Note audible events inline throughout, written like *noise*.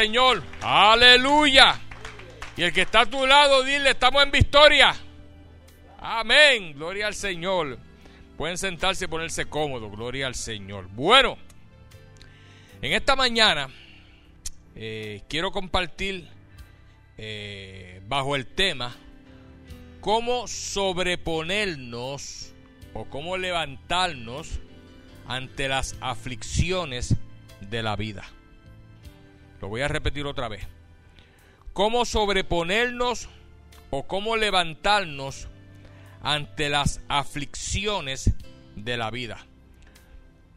Señor, aleluya. Y el que está a tu lado, dile, estamos en victoria. Amén, gloria al Señor. Pueden sentarse y ponerse cómodos, gloria al Señor. Bueno, en esta mañana eh, quiero compartir eh, bajo el tema cómo sobreponernos o cómo levantarnos ante las aflicciones de la vida. Lo voy a repetir otra vez. ¿Cómo sobreponernos o cómo levantarnos ante las aflicciones de la vida?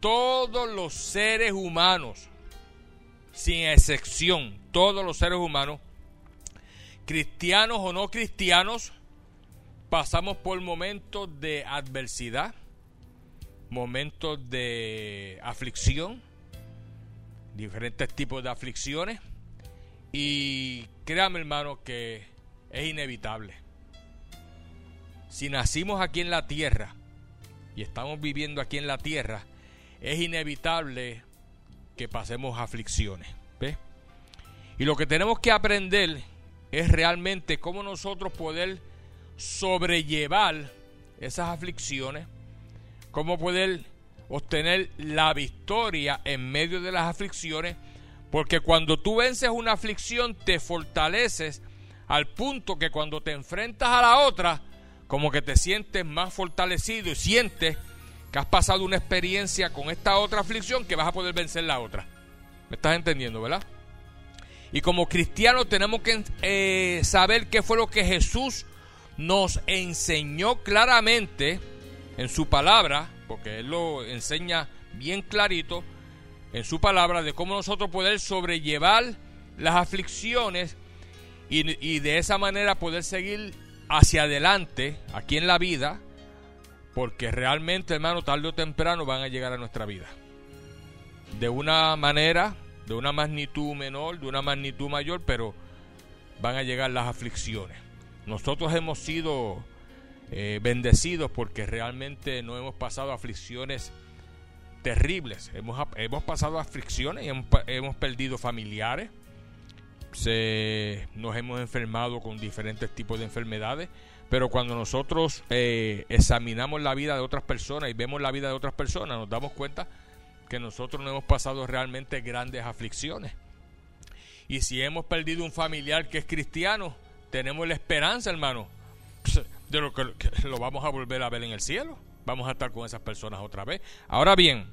Todos los seres humanos, sin excepción, todos los seres humanos, cristianos o no cristianos, pasamos por momentos de adversidad, momentos de aflicción, diferentes tipos de aflicciones. Y créame hermano que es inevitable. Si nacimos aquí en la tierra y estamos viviendo aquí en la tierra, es inevitable que pasemos aflicciones. Y lo que tenemos que aprender es realmente cómo nosotros poder sobrellevar esas aflicciones, cómo poder obtener la victoria en medio de las aflicciones, porque cuando tú vences una aflicción te fortaleces al punto que cuando te enfrentas a la otra, como que te sientes más fortalecido y sientes que has pasado una experiencia con esta otra aflicción que vas a poder vencer la otra. ¿Me estás entendiendo, verdad? Y como cristianos tenemos que eh, saber qué fue lo que Jesús nos enseñó claramente en su palabra porque Él lo enseña bien clarito en su palabra de cómo nosotros poder sobrellevar las aflicciones y, de esa manera poder seguir hacia adelante aquí en la vida, porque realmente, hermano, tarde o temprano van a llegar a nuestra vida. De una manera, de una magnitud menor, de una magnitud mayor, pero van a llegar las aflicciones. Nosotros hemos sido eh, bendecidos porque realmente no hemos pasado aflicciones terribles. Hemos, hemos pasado aflicciones y hemos, perdido familiares. Nos hemos enfermado con diferentes tipos de enfermedades. Pero cuando nosotros eh, examinamos la vida de otras personas y vemos la vida de otras personas, nos damos cuenta que nosotros no hemos pasado realmente grandes aflicciones. Y si hemos perdido un familiar que es cristiano, tenemos la esperanza, hermano, de lo que, lo vamos a volver a ver en el cielo. Vamos a estar con esas personas otra vez. Ahora bien,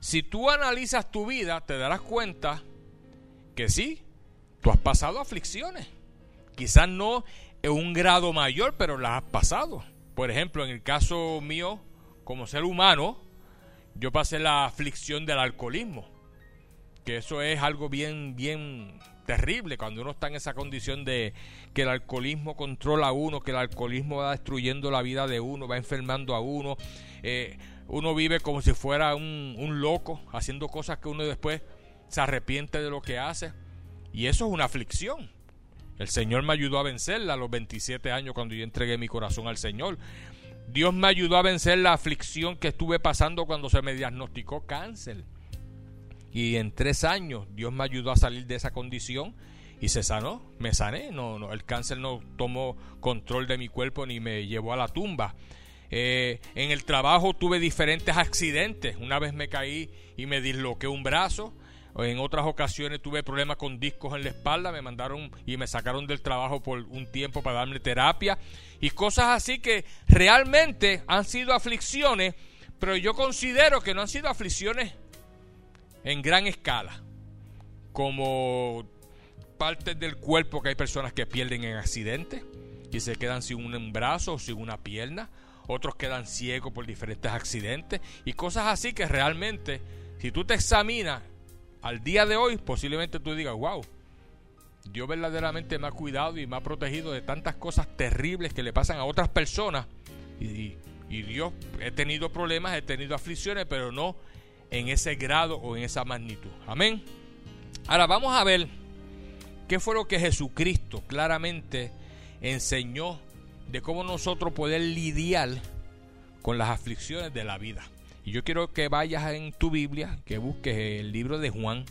si tú analizas tu vida, te darás cuenta que sí, tú has pasado aflicciones. Quizás no en un grado mayor, pero las has pasado. Por ejemplo, en el caso mío, como ser humano, yo pasé la aflicción del alcoholismo. Que eso es algo bien, bien terrible cuando uno está en esa condición de que el alcoholismo controla a uno, que el alcoholismo va destruyendo la vida de uno, va enfermando a uno. Eh, uno vive como si fuera un, un loco, haciendo cosas que uno después se arrepiente de lo que hace. Y eso es una aflicción. El Señor me ayudó a vencerla a los 27 años cuando yo entregué mi corazón al Señor. Dios me ayudó a vencer la aflicción que estuve pasando cuando se me diagnosticó cáncer. Y en tres años Dios me ayudó a salir de esa condición y se sanó, me sané. No, no, el cáncer no tomó control de mi cuerpo ni me llevó a la tumba. Eh, en el trabajo tuve diferentes accidentes. Una vez me caí y me disloqué un brazo. En otras ocasiones tuve problemas con discos en la espalda. Me mandaron y me sacaron del trabajo por un tiempo para darme terapia. Y cosas así que realmente han sido aflicciones. Pero yo considero que no han sido aflicciones en gran escala, como partes del cuerpo que hay personas que pierden en accidentes y se quedan sin un brazo o sin una pierna, otros quedan ciegos por diferentes accidentes y cosas así que realmente, si tú te examinas al día de hoy, posiblemente tú digas, wow, Dios verdaderamente me ha cuidado y me ha protegido de tantas cosas terribles que le pasan a otras personas. Y, y Dios, he tenido problemas, he tenido aflicciones, pero no en ese grado o en esa magnitud. Amén. Ahora vamos a ver qué fue lo que Jesucristo claramente enseñó de cómo nosotros poder lidiar con las aflicciones de la vida. Y yo quiero que vayas en tu Biblia, que busques el libro de Juan,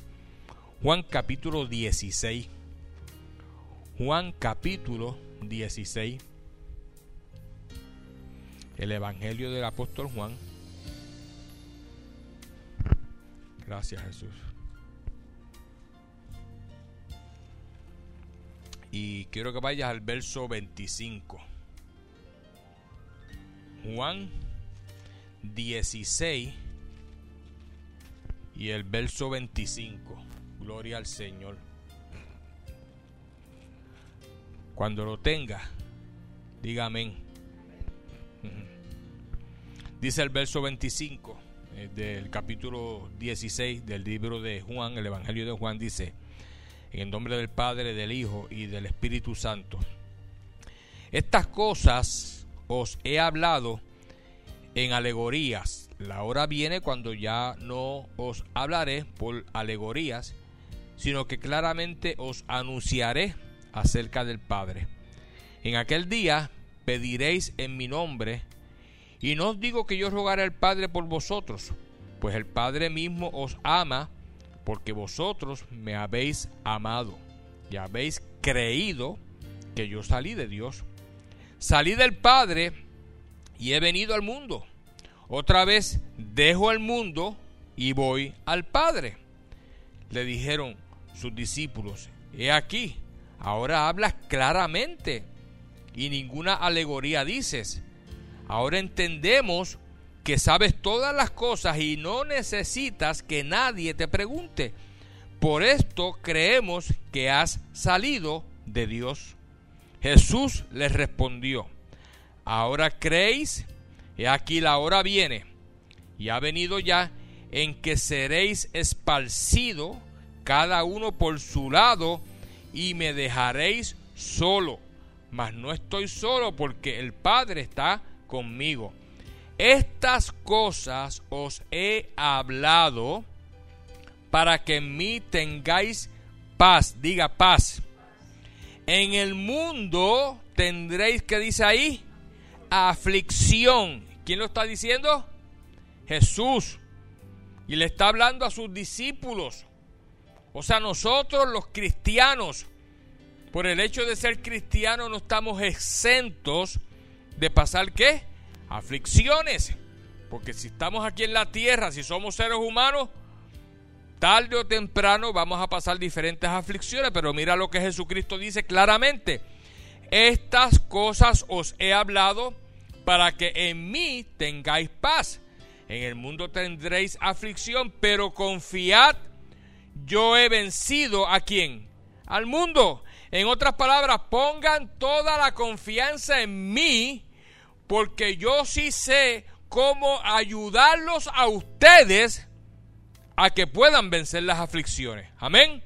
Juan capítulo 16. Juan capítulo 16. El Evangelio del apóstol Juan. Gracias Jesús. Y quiero que vayas al verso 25. Juan 16 y el verso 25. Gloria al Señor. Cuando lo tenga, diga amén. Dice el verso 25 eh, del capítulo 16 del libro de Juan, el Evangelio de Juan, dice, en el nombre del Padre, del Hijo y del Espíritu Santo. Estas cosas os he hablado en alegorías. La hora viene cuando ya no os hablaré por alegorías, sino que claramente os anunciaré acerca del Padre. En aquel día pediréis en mi nombre, y no os digo que yo rogaré al Padre por vosotros, pues el Padre mismo os ama, porque vosotros me habéis amado y habéis creído que yo salí de Dios. Salí del Padre y he venido al mundo. Otra vez dejo el mundo y voy al Padre. Le dijeron sus discípulos, he aquí, ahora hablas claramente y ninguna alegoría dices. Ahora entendemos que sabes todas las cosas y no necesitas que nadie te pregunte. Por esto creemos que has salido de Dios. Jesús les respondió, ahora creéis, y aquí la hora viene, y ha venido ya, en que seréis esparcidos cada uno por su lado, y me dejaréis solo. Mas no estoy solo porque el Padre está conmigo. Estas cosas os he hablado para que en mí tengáis paz. Diga paz. En el mundo tendréis, que dice ahí? Aflicción. ¿Quién lo está diciendo? Jesús. Y le está hablando a sus discípulos. O sea, nosotros los cristianos, por el hecho de ser cristianos, no estamos exentos de pasar qué? Aflicciones. Porque si estamos aquí en la tierra, si somos seres humanos, tarde o temprano vamos a pasar diferentes aflicciones. Pero mira lo que Jesucristo dice claramente. Estas cosas os he hablado para que en mí tengáis paz. En el mundo tendréis aflicción, pero confiad, yo he vencido a quién? Al mundo. En otras palabras, pongan toda la confianza en mí, porque yo sí sé cómo ayudarlos a ustedes a que puedan vencer las aflicciones. Amén.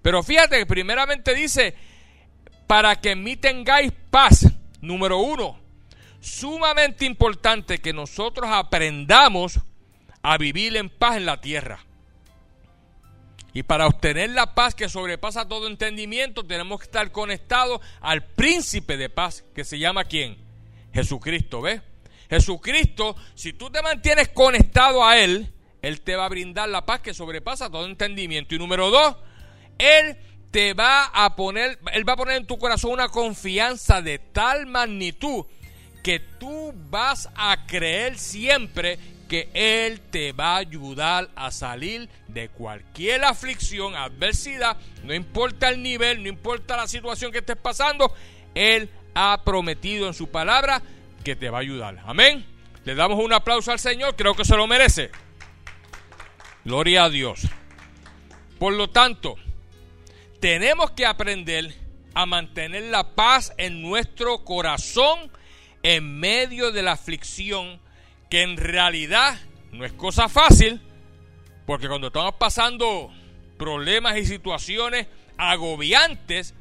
Pero fíjate que primeramente dice, para que en mí tengáis paz. Número uno, sumamente importante que nosotros aprendamos a vivir en paz en la tierra. Y para obtener la paz que sobrepasa todo entendimiento, tenemos que estar conectados al príncipe de paz, que se llama quién? Jesucristo, ¿ves? Jesucristo, si tú te mantienes conectado a Él, Él te va a brindar la paz que sobrepasa todo entendimiento. Y número dos, Él te va a poner, Él va a poner en tu corazón una confianza de tal magnitud que tú vas a creer siempre que Él te va a ayudar a salir de cualquier aflicción, adversidad, no importa el nivel, no importa la situación que estés pasando, Él ha prometido en su palabra que te va a ayudar. Amén. Le damos un aplauso al Señor, creo que se lo merece. Gloria a Dios. Por lo tanto, tenemos que aprender a mantener la paz en nuestro corazón en medio de la aflicción que en realidad no es cosa fácil, porque cuando estamos pasando problemas y situaciones agobiantes,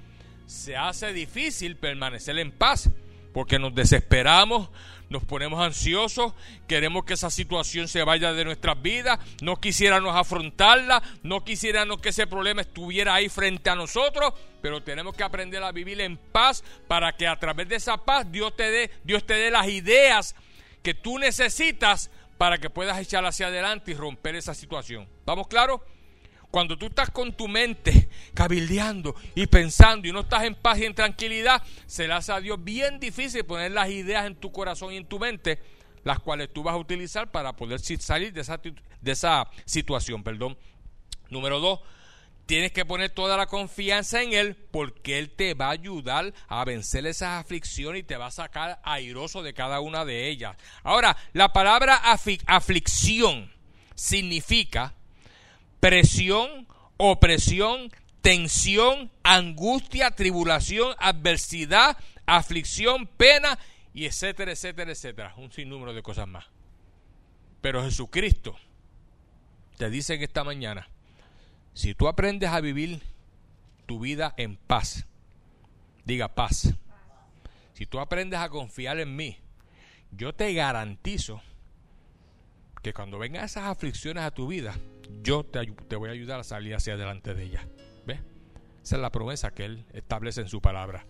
se hace difícil permanecer en paz, porque nos desesperamos, nos ponemos ansiosos, queremos que esa situación se vaya de nuestras vidas, no quisiéramos afrontarla, no quisiéramos que ese problema estuviera ahí frente a nosotros, pero tenemos que aprender a vivir en paz para que a través de esa paz Dios te dé, Dios te dé las ideas que tú necesitas para que puedas echar hacia adelante y romper esa situación. ¿Vamos claro? Cuando tú estás con tu mente cabildeando y pensando y no estás en paz y en tranquilidad, se le hace a Dios bien difícil poner las ideas en tu corazón y en tu mente, las cuales tú vas a utilizar para poder salir de esa, de esa situación. Perdón. Número dos, tienes que poner toda la confianza en Él porque Él te va a ayudar a vencer esas aflicciones y te va a sacar airoso de cada una de ellas. Ahora, la palabra aflicción significa presión, opresión, tensión, angustia, tribulación, adversidad, aflicción, pena y etcétera, etcétera, etcétera. Un sinnúmero de cosas más. Pero Jesucristo te dice en esta mañana, si tú aprendes a vivir tu vida en paz, diga paz. Si tú aprendes a confiar en mí, yo te garantizo que cuando vengan esas aflicciones a tu vida, yo te, te voy a ayudar a salir hacia adelante de ellas. ¿Ves? Esa es la promesa que Él establece en su palabra.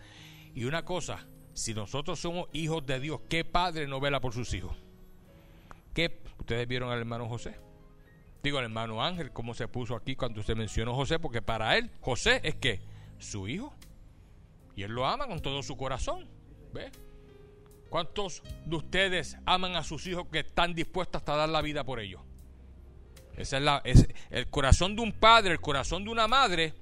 Y una cosa, si nosotros somos hijos de Dios, ¿qué padre no vela por sus hijos? ¿Qué? ¿Ustedes vieron al hermano José? Digo el hermano Ángel, cómo se puso aquí cuando se mencionó José, porque para él José es que su hijo. Y él lo ama con todo su corazón. ¿Ve? ¿Cuántos de ustedes aman a sus hijos que están dispuestos hasta dar la vida por ellos? Es, el corazón de un padre, el corazón de una madre,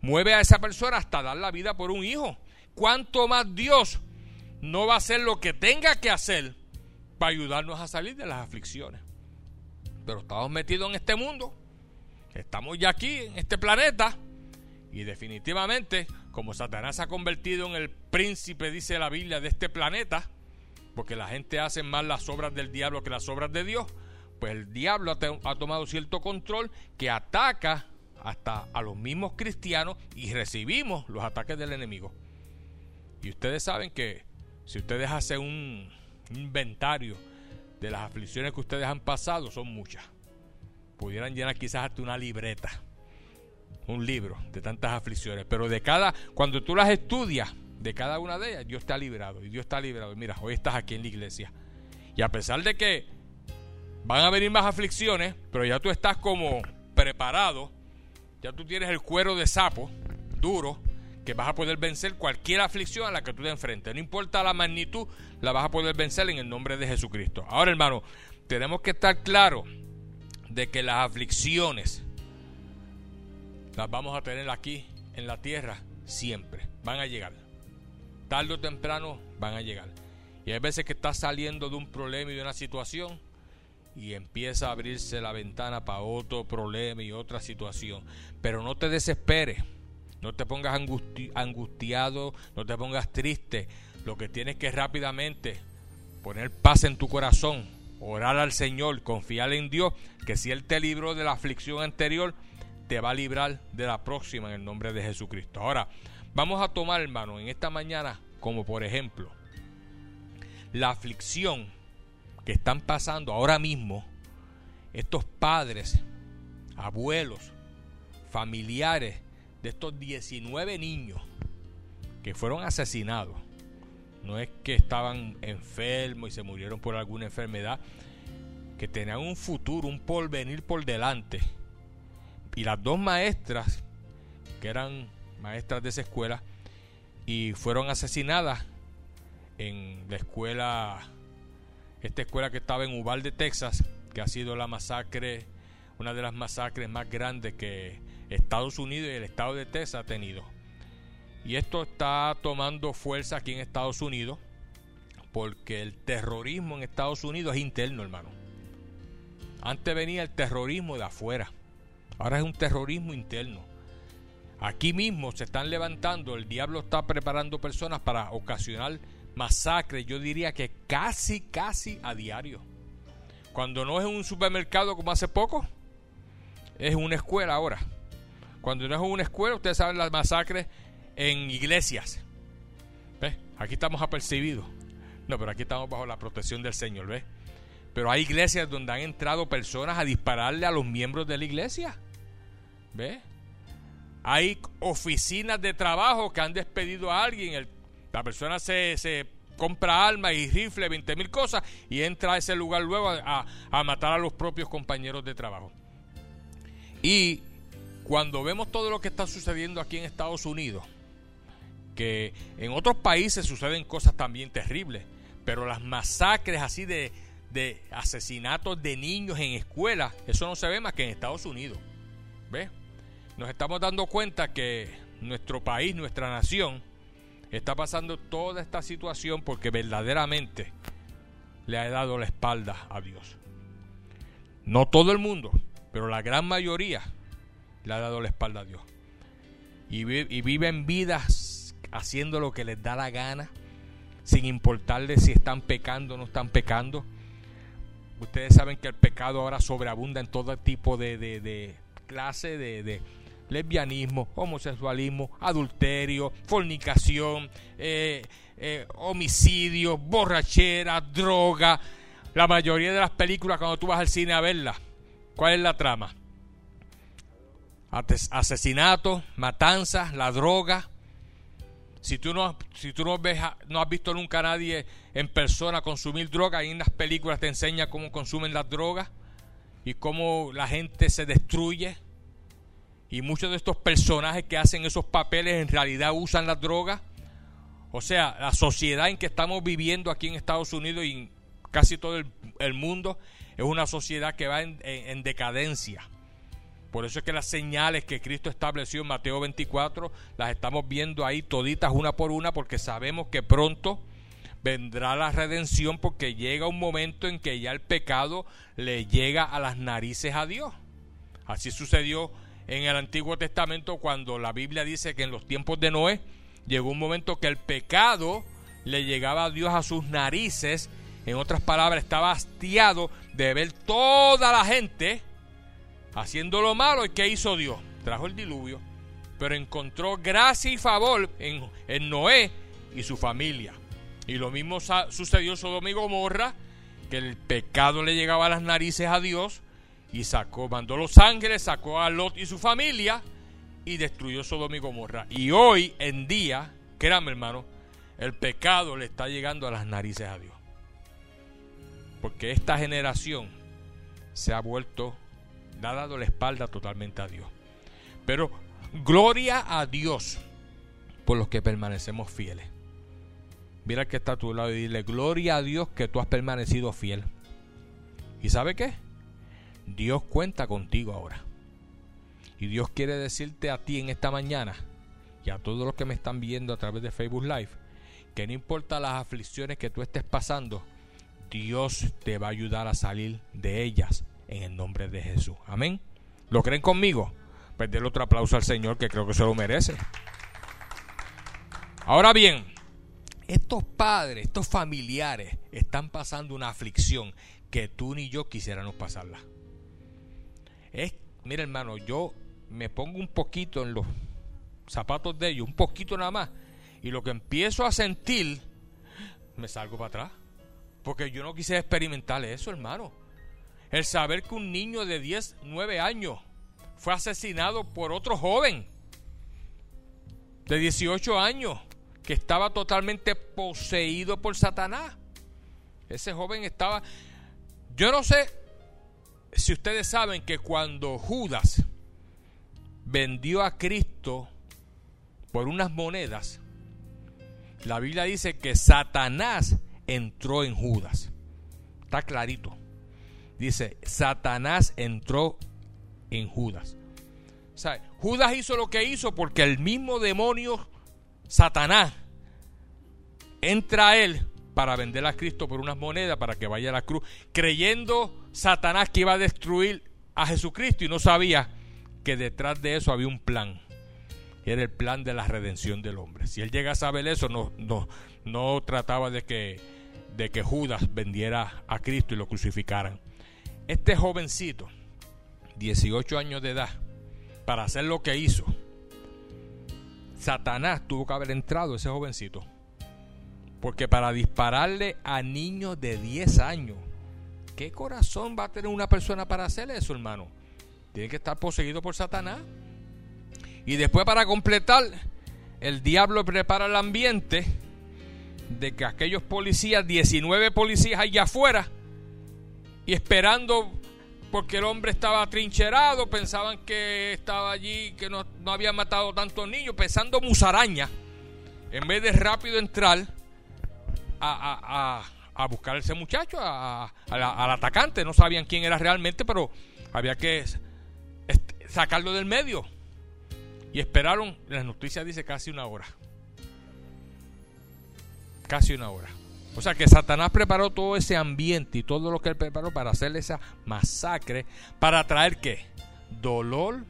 mueve a esa persona hasta dar la vida por un hijo. ¿Cuánto más Dios no va a hacer lo que tenga que hacer para ayudarnos a salir de las aflicciones? Pero estamos metidos en este mundo, estamos ya aquí en este planeta y definitivamente como Satanás se ha convertido en el príncipe, dice la Biblia, de este planeta, porque la gente hace más las obras del diablo que las obras de Dios, pues el diablo ha, tomado cierto control que ataca hasta a los mismos cristianos y recibimos los ataques del enemigo. Y ustedes saben que si ustedes hacen un inventario de las aflicciones que ustedes han pasado son muchas. Pudieran llenar quizás hasta una libreta, un libro de tantas aflicciones, pero de cada, cuando tú las estudias, de cada una de ellas, Dios te ha librado y Dios está librado. Mira, hoy estás aquí en la iglesia. Y a pesar de que van a venir más aflicciones, pero ya tú estás como preparado, ya tú tienes el cuero de sapo duro que vas a poder vencer cualquier aflicción a la que tú te enfrentes. No importa la magnitud, la vas a poder vencer en el nombre de Jesucristo. Ahora, hermano, tenemos que estar claros de que las aflicciones las vamos a tener aquí en la tierra siempre. Van a llegar. Tarde o temprano van a llegar. Y hay veces que estás saliendo de un problema y de una situación y empieza a abrirse la ventana para otro problema y otra situación. Pero no te desesperes no te pongas angustiado, no te pongas triste. Lo que tienes que rápidamente poner paz en tu corazón, orar al Señor, confiar en Dios, que si Él te libró de la aflicción anterior, te va a librar de la próxima en el nombre de Jesucristo. Ahora, vamos a tomar, hermano, en esta mañana, como por ejemplo, la aflicción que están pasando ahora mismo estos padres, abuelos, familiares de estos 19 niños que fueron asesinados, no es que estaban enfermos y se murieron por alguna enfermedad, que tenían un futuro, un porvenir por delante. Y las dos maestras, que eran maestras de esa escuela, y fueron asesinadas en la escuela, esta escuela que estaba en Uvalde, Texas, que ha sido la masacre, una de las masacres más grandes que Estados Unidos y el estado de Texas ha tenido. Y esto está tomando fuerza aquí en Estados Unidos porque el terrorismo en Estados Unidos es interno, hermano. Antes venía el terrorismo de afuera. Ahora es un terrorismo interno. Aquí mismo se están levantando, el diablo está preparando personas para ocasionar masacres, yo diría que casi, casi a diario. Cuando no es un supermercado como hace poco, es una escuela ahora. Cuando no es una escuela, ustedes saben las masacres en iglesias. ¿Ves? Aquí estamos apercibidos. No, pero aquí estamos bajo la protección del Señor, ¿ves? Pero hay iglesias donde han entrado personas a dispararle a los miembros de la iglesia. ¿Ves? Hay oficinas de trabajo que han despedido a alguien. la persona se, se compra armas y rifle, 20 mil cosas, y entra a ese lugar luego a, a matar a los propios compañeros de trabajo. Y cuando vemos todo lo que está sucediendo aquí en Estados Unidos, que en otros países suceden cosas también terribles, pero las masacres así de, de asesinatos de niños en escuelas, eso no se ve más que en Estados Unidos. ¿Ves? Nos estamos dando cuenta que nuestro país, nuestra nación, está pasando toda esta situación porque verdaderamente le ha dado la espalda a Dios. No todo el mundo, pero la gran mayoría le ha dado la espalda a Dios. Y, y viven vidas haciendo lo que les da la gana, sin importarle si están pecando o no están pecando. Ustedes saben que el pecado ahora sobreabunda en todo tipo de, de, clase de, lesbianismo, homosexualismo, adulterio, fornicación, eh, eh, homicidio, borrachera, droga. La mayoría de las películas cuando tú vas al cine a verlas, ¿cuál es la trama? Asesinatos, matanzas, la droga, si tú no, si tú no, ves, no has visto nunca a nadie en persona consumir droga, y en las películas te enseña cómo consumen las drogas y cómo la gente se destruye. Y muchos de estos personajes que hacen esos papeles en realidad usan las drogas. O sea, la sociedad en que estamos viviendo aquí en Estados Unidos y en casi todo el, mundo es una sociedad que va en decadencia. Por eso es que las señales que Cristo estableció en Mateo 24 las estamos viendo ahí toditas una por una porque sabemos que pronto vendrá la redención porque llega un momento en que ya el pecado le llega a las narices a Dios. Así sucedió en el Antiguo Testamento cuando la Biblia dice que en los tiempos de Noé llegó un momento que el pecado le llegaba a Dios a sus narices. En otras palabras, estaba hastiado de ver toda la gente haciendo lo malo. ¿Y qué hizo Dios? Trajo el diluvio, pero encontró gracia y favor en, Noé y su familia. Y lo mismo sucedió en Sodoma y Gomorra, que el pecado le llegaba a las narices a Dios y sacó, mandó los ángeles, sacó a Lot y su familia y destruyó Sodoma y Gomorra. Y hoy en día, créanme hermano, el pecado le está llegando a las narices a Dios. Porque esta generación se ha vuelto ha dado la espalda totalmente a Dios. Pero gloria a Dios por los que permanecemos fieles. Mira que está a tu lado y dile, gloria a Dios que tú has permanecido fiel. ¿Y sabe qué? Dios cuenta contigo ahora. Y Dios quiere decirte a ti en esta mañana y a todos los que me están viendo a través de Facebook Live, que no importa las aflicciones que tú estés pasando, Dios te va a ayudar a salir de ellas en el nombre de Jesús. Amén. ¿Lo creen conmigo? Pues denle otro aplauso al Señor que creo que se lo merece. Ahora bien, estos padres, estos familiares están pasando una aflicción que tú ni yo quisiéramos pasarla. Es, mira hermano, yo me pongo un poquito en los zapatos de ellos, un poquito nada más, y lo que empiezo a sentir, me salgo para atrás. Porque yo no quise experimentar eso, hermano. El saber que un niño de 10, 9 años fue asesinado por otro joven de 18 años que estaba totalmente poseído por Satanás. Ese joven estaba... Yo no sé si ustedes saben que cuando Judas vendió a Cristo por unas monedas, la Biblia dice que Satanás entró en Judas. Está clarito. Dice, Satanás entró en Judas. Judas hizo lo que hizo porque el mismo demonio, Satanás, entra a él para vender a Cristo por unas monedas para que vaya a la cruz, creyendo Satanás que iba a destruir a Jesucristo y no sabía que detrás de eso había un plan. Era el plan de la redención del hombre. Si él llega a saber eso, no, no, no trataba de que, de que Judas vendiera a Cristo y lo crucificaran. Este jovencito, 18 años de edad, para hacer lo que hizo, Satanás tuvo que haber entrado ese jovencito. Porque para dispararle a niños de 10 años, ¿qué corazón va a tener una persona para hacer eso, hermano? Tiene que estar poseído por Satanás. Y después para completar, el diablo prepara el ambiente de que aquellos policías, 19 policías allá afuera, y esperando porque el hombre estaba trincherado, pensaban que estaba allí, que no, no había matado tantos niños, pensando musaraña, en vez de rápido entrar a, a, buscar a ese muchacho, al atacante. No sabían quién era realmente, pero había que sacarlo del medio. Y esperaron, las noticias dice casi una hora. Casi una hora. O sea que Satanás preparó todo ese ambiente y todo lo que él preparó para hacer esa masacre, para traer qué? Dolor,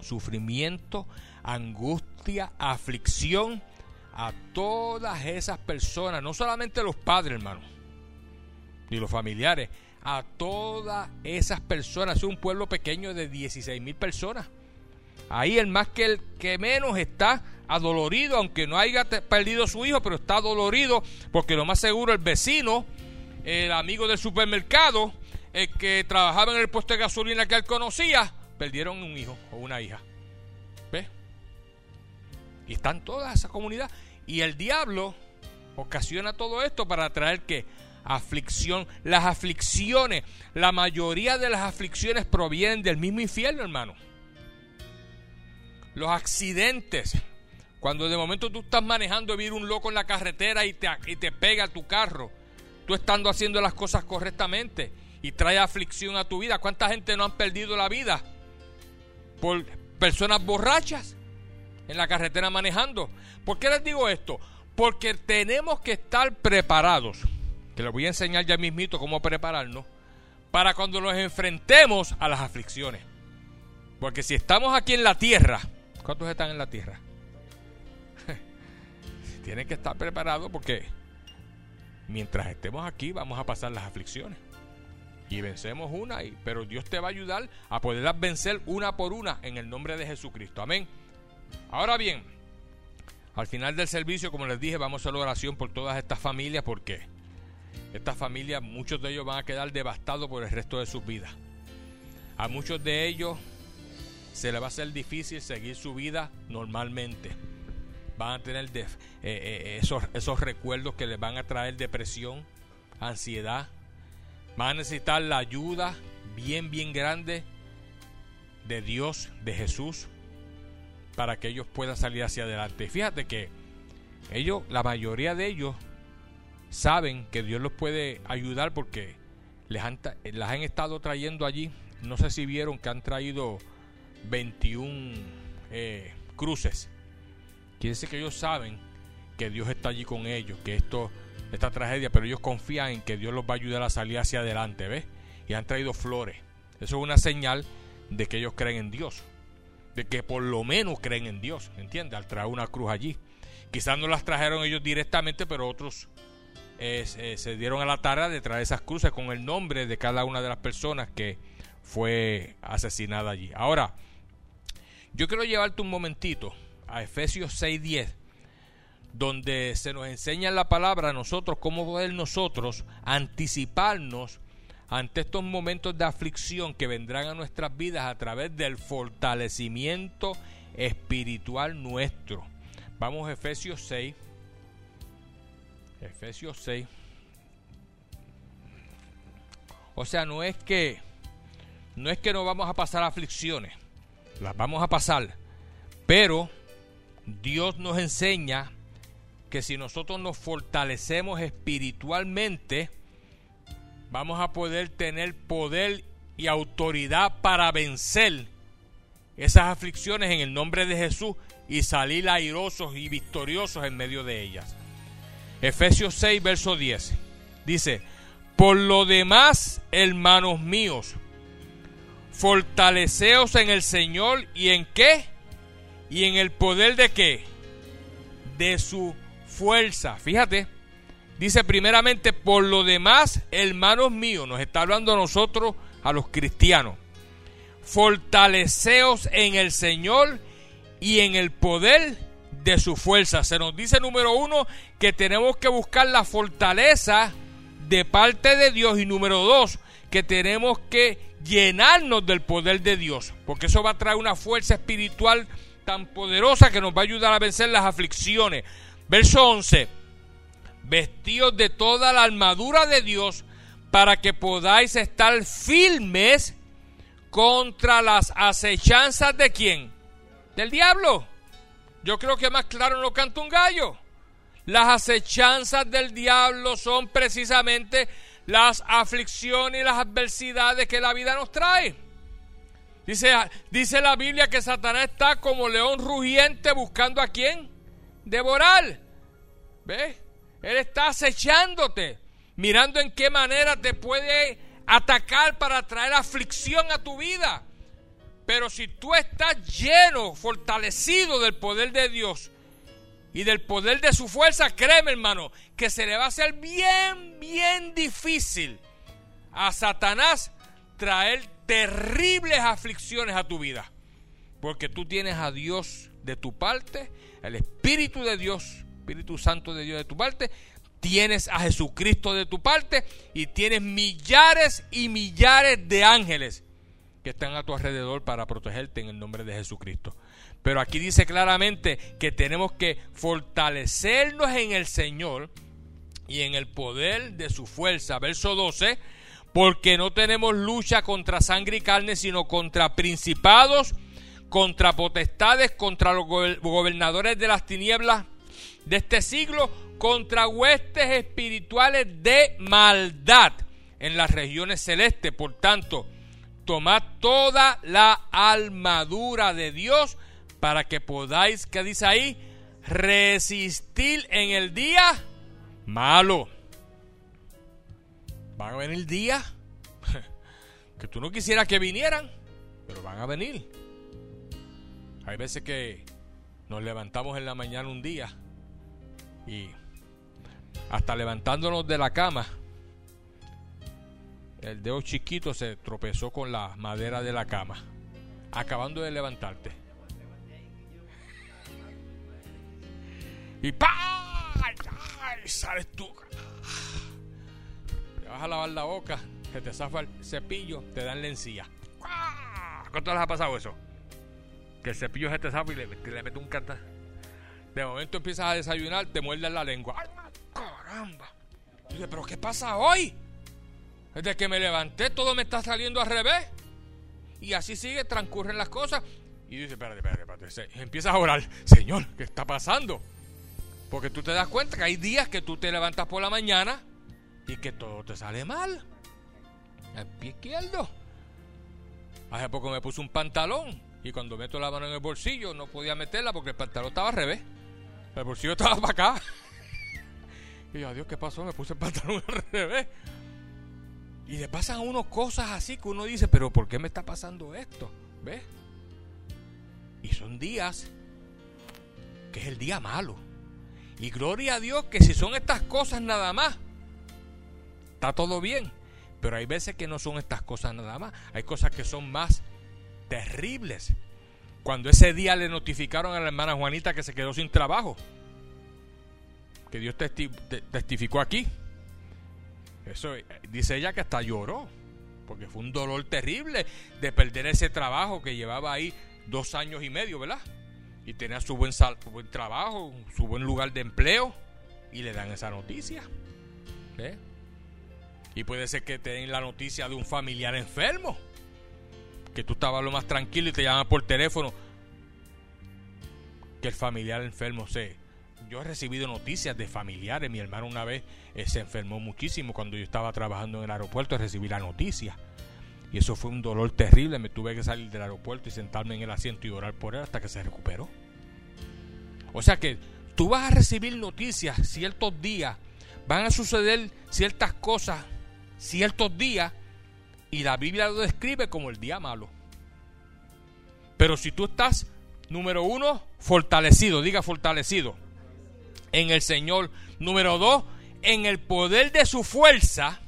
sufrimiento, angustia, aflicción a todas esas personas, no solamente los padres, hermano, ni los familiares, a todas esas personas. Es un pueblo pequeño de 16 mil personas. Ahí el más que el que menos está adolorido, aunque no haya perdido su hijo, pero está adolorido porque lo más seguro el vecino, el amigo del supermercado, el que trabajaba en el puesto de gasolina que él conocía, perdieron un hijo o una hija. ¿Ves? Y están toda esa comunidad. Y el diablo ocasiona todo esto para traer que aflicción, las aflicciones, la mayoría de las aflicciones provienen del mismo infierno, hermano. Los accidentes, cuando de momento tú estás manejando y un loco en la carretera y te, y te pega tu carro, tú estando haciendo las cosas correctamente y trae aflicción a tu vida. ¿Cuánta gente no han perdido la vida por personas borrachas en la carretera manejando? ¿Por qué les digo esto? Porque tenemos que estar preparados que les voy a enseñar ya mismito cómo prepararnos, para cuando nos enfrentemos a las aflicciones. Porque si estamos aquí en la tierra, ¿cuántos están en la tierra? *laughs* Tienen que estar preparados porque mientras estemos aquí vamos a pasar las aflicciones. Y vencemos una, y, pero Dios te va a ayudar a poderlas vencer una por una en el nombre de Jesucristo. Amén. Ahora bien, al final del servicio, como les dije, vamos a hacer oración por todas estas familias porque estas familias, muchos de ellos van a quedar devastados por el resto de sus vidas. A muchos de ellos se les va a ser difícil seguir su vida normalmente. Van a tener eh, eh, esos, esos recuerdos que les van a traer depresión, ansiedad. Van a necesitar la ayuda bien, bien grande de Dios, de Jesús, para que ellos puedan salir hacia adelante. Fíjate que ellos, la mayoría de ellos, saben que Dios los puede ayudar porque les han, las han estado trayendo allí. No sé si vieron que han traído 21 eh, cruces. Quiere decir que ellos saben que Dios está allí con ellos, que esto, esta tragedia, pero ellos confían en que Dios los va a ayudar a salir hacia adelante, ¿ves? Y han traído flores. Eso es una señal de que ellos creen en Dios. De que por lo menos creen en Dios, ¿entiendes? Al traer una cruz allí. Quizás no las trajeron ellos directamente, pero otros eh, se dieron a la tarea de traer esas cruces con el nombre de cada una de las personas que fue asesinada allí. Ahora, yo quiero llevarte un momentito a Efesios 6:10, donde se nos enseña la palabra a nosotros cómo poder nosotros anticiparnos ante estos momentos de aflicción que vendrán a nuestras vidas a través del fortalecimiento espiritual nuestro. Vamos a Efesios 6, Efesios 6. O sea, no es que no es que no vamos a pasar aflicciones, las vamos a pasar, pero Dios nos enseña que si nosotros nos fortalecemos espiritualmente, vamos a poder tener poder y autoridad para vencer esas aflicciones en el nombre de Jesús y salir airosos y victoriosos en medio de ellas. Efesios 6, verso 10. Dice, por lo demás, hermanos míos, fortaleceos en el Señor y en qué? Y en el poder de qué? De su fuerza. Fíjate, dice primeramente, por lo demás, hermanos míos, nos está hablando a nosotros, a los cristianos. Fortaleceos en el Señor y en el poder de su fuerza. Se nos dice número uno que tenemos que buscar la fortaleza de parte de Dios y número dos que tenemos que llenarnos del poder de Dios, porque eso va a traer una fuerza espiritual tan poderosa que nos va a ayudar a vencer las Verso 11. Vestidos de toda la armadura de Dios para que podáis estar firmes contra las acechanzas de quién? Del diablo. Yo creo que más claro no canta un gallo. Las acechanzas del diablo son precisamente las aflicciones y las adversidades que la vida nos trae. Dice, dice la Biblia que Satanás está como león rugiente buscando a quién? Devorar. ¿Ves? Él está acechándote, mirando en qué manera te puede atacar para traer aflicción a tu vida. Pero si tú estás lleno, fortalecido del poder de Dios y del poder de su fuerza, créeme hermano, que se le va a hacer bien, bien difícil a Satanás traer terribles aflicciones a tu vida. Porque tú tienes a Dios de tu parte, el Espíritu de Dios Espíritu Santo de Dios de tu parte, tienes a Jesucristo de tu parte y tienes millares y millares de ángeles que están a tu alrededor para protegerte en el nombre de Jesucristo. Pero aquí dice claramente que tenemos que fortalecernos en el Señor y en el poder de su fuerza. Verso 12, porque no tenemos lucha contra sangre y carne, sino contra principados, contra potestades, contra los gobernadores de las tinieblas de este siglo contra huestes espirituales de maldad en las regiones celestes. Por tanto, tomad toda la armadura de Dios para que podáis, ¿qué dice ahí? Resistir en el día malo. Van a venir días *laughs* que tú no quisieras que vinieran, pero van a venir. Hay veces que nos levantamos en la mañana un día y hasta levantándonos de la cama, el dedo chiquito se tropezó con la madera de la cama, acabando de levantarte. Y ¡pa! ¡Ay! Sales tú. Te vas a lavar la boca, que te zafa el cepillo, te dan la encía. ¿Cuánto les ha pasado eso? Que el cepillo se te zafa y le, le mete un canta de momento empiezas a desayunar, te muerden la lengua. ¡Ay, caramba! Dice, ¿pero qué pasa hoy? Desde que me levanté todo me está saliendo al revés. Y así sigue, transcurren las cosas. Y dice, espérate, espérate, espérate. Empiezas a orar, Señor, ¿qué está pasando? Porque tú te das cuenta que hay días que tú te levantas por la mañana y que todo te sale mal. El pie izquierdo. Hace poco me puse un pantalón y cuando meto la mano en el bolsillo no podía meterla porque el pantalón estaba al revés. El bolsillo estaba para acá. *laughs* Y yo, adiós, ¿qué pasó? Me puse el pantalón *laughs* al revés. Y le pasan a cosas así que uno dice, pero ¿por qué me está pasando esto? ¿Ves? Y son días que es el día malo. Y gloria a Dios que si son estas cosas nada más, está todo bien. Pero hay veces que no son estas cosas nada más. Hay cosas que son más terribles cuando ese día le notificaron a la hermana Juanita que se quedó sin trabajo. Que Dios testificó aquí. Eso eh, dice ella que hasta lloró. Porque fue un dolor terrible de perder ese trabajo que llevaba ahí dos años y medio, ¿verdad? Y tenía su buen, buen trabajo, su buen lugar de empleo. Y le dan esa noticia. Y puede ser que te den la noticia de un familiar enfermo que tú estabas lo más tranquilo y te llaman por teléfono que el familiar enfermo se yo he recibido noticias de familiares mi hermano una vez eh, se enfermó muchísimo cuando yo estaba trabajando en el aeropuerto recibí la noticia y eso fue un dolor terrible me tuve que salir del aeropuerto y sentarme en el asiento y orar por él hasta que se recuperó o sea que tú vas a recibir noticias ciertos días van a suceder ciertas cosas ciertos días y la Biblia lo describe como el día malo. Pero si tú estás, número uno, fortalecido, diga fortalecido, en el Señor. Número dos, en el poder de su fuerza.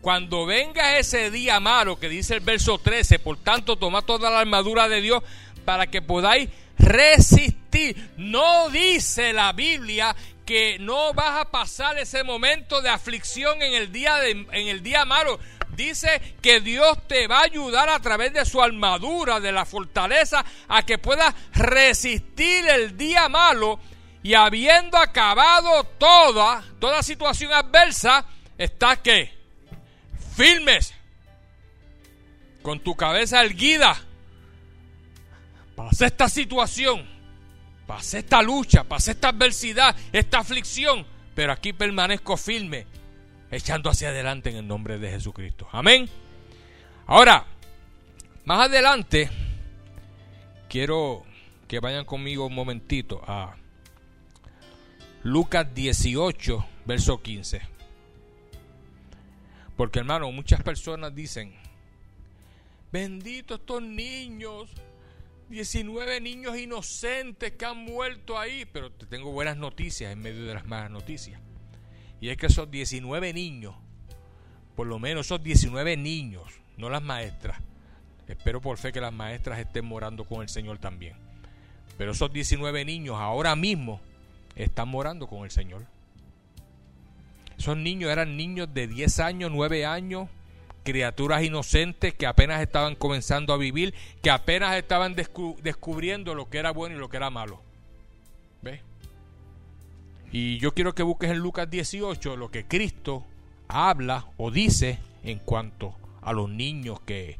Cuando venga ese día malo que dice el verso 13, por tanto, toma toda la armadura de Dios para que podáis resistir. No dice la Biblia que no vas a pasar ese momento de aflicción en el día de, en el día malo. Dice que Dios te va a ayudar a través de su armadura, de la fortaleza, a que puedas resistir el día malo. Y habiendo acabado toda, toda situación adversa, estás que firmes, con tu cabeza erguida, pasé esta situación, pasé esta lucha, pasé esta adversidad, esta aflicción, pero aquí permanezco firme, echando hacia adelante en el nombre de Jesucristo. Amén. Ahora, más adelante, quiero que vayan conmigo un momentito a Lucas 18, verso 15. Porque hermano, muchas personas dicen, bendito estos niños, 19 niños inocentes que han muerto ahí, pero te tengo buenas noticias en medio de las malas noticias. Y es que esos 19 niños, por lo menos esos 19 niños, no las maestras, espero por fe que las maestras estén morando con el Señor también. Pero esos 19 niños ahora mismo están morando con el Señor. Esos niños eran niños de 10 años, 9 años, criaturas inocentes que apenas estaban comenzando a vivir, que apenas estaban descubriendo lo que era bueno y lo que era malo. ¿Ves? Y yo quiero que busques en Lucas 18 lo que Cristo habla o dice en cuanto a los niños que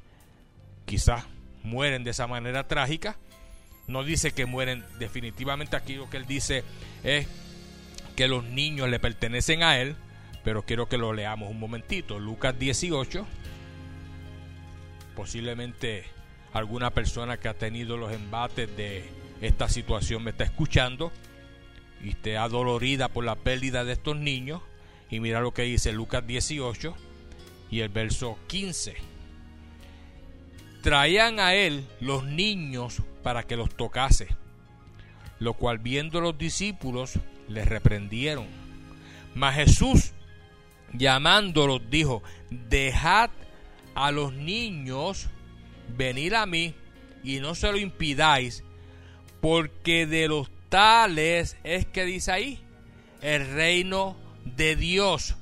quizás mueren de esa manera trágica. No dice que mueren definitivamente aquí lo que él dice es que los niños le pertenecen a él, pero quiero que lo leamos un momentito. Lucas 18. Posiblemente alguna persona que ha tenido los embates de esta situación me está escuchando y esté adolorida por la pérdida de estos niños. Y mira lo que dice Lucas 18 y el verso 15. Traían a él los niños para que los tocase, lo cual viendo los discípulos les reprendieron. Mas Jesús llamándolos dijo, dejad a los niños venir a mí y no se lo impidáis, porque de los tales es que dice ahí el reino de Dios.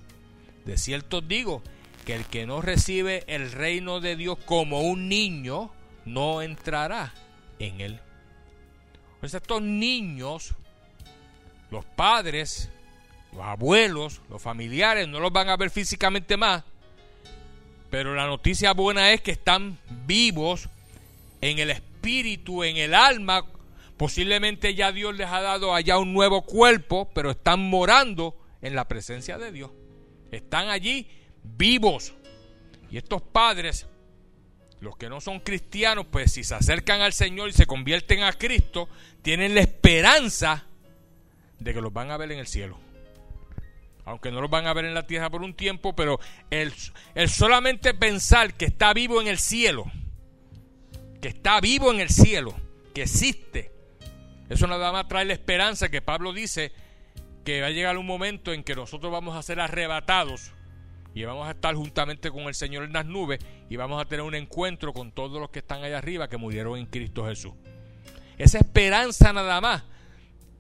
De cierto digo que el que no recibe el reino de Dios como un niño no entrará en él. Pues estos niños, los padres, los abuelos, los familiares no los van a ver físicamente más. Pero la noticia buena es que están vivos en el espíritu, en el alma. Posiblemente ya Dios les ha dado allá un nuevo cuerpo, pero están morando en la presencia de Dios. Están allí vivos. Y estos padres, los que no son cristianos, pues si se acercan al Señor y se convierten a Cristo, tienen la esperanza de que los van a ver en el cielo aunque no los van a ver en la tierra por un tiempo, pero el, el solamente pensar que está vivo en el cielo, que está vivo en el cielo, que existe, eso nada más trae la esperanza que Pablo dice que va a llegar un momento en que nosotros vamos a ser arrebatados y vamos a estar juntamente con el Señor en las nubes y vamos a tener un encuentro con todos los que están allá arriba que murieron en Cristo Jesús. Esa esperanza nada más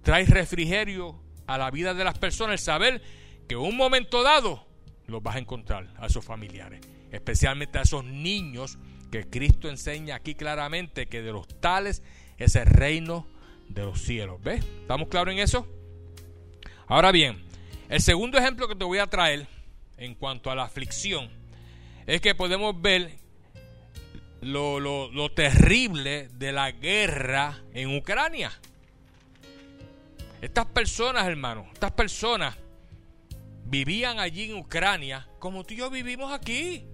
trae refrigerio a la vida de las personas, el saber que un momento dado los vas a encontrar a sus familiares, especialmente a esos niños que Cristo enseña aquí claramente que de los tales es el reino de los cielos. ¿Ves? ¿Estamos claros en eso? Ahora bien, el segundo ejemplo que te voy a traer en cuanto a la aflicción es que podemos ver lo, lo terrible de la guerra en Ucrania. Estas personas, hermanos, estas personas vivían allí en Ucrania como tú y yo vivimos aquí,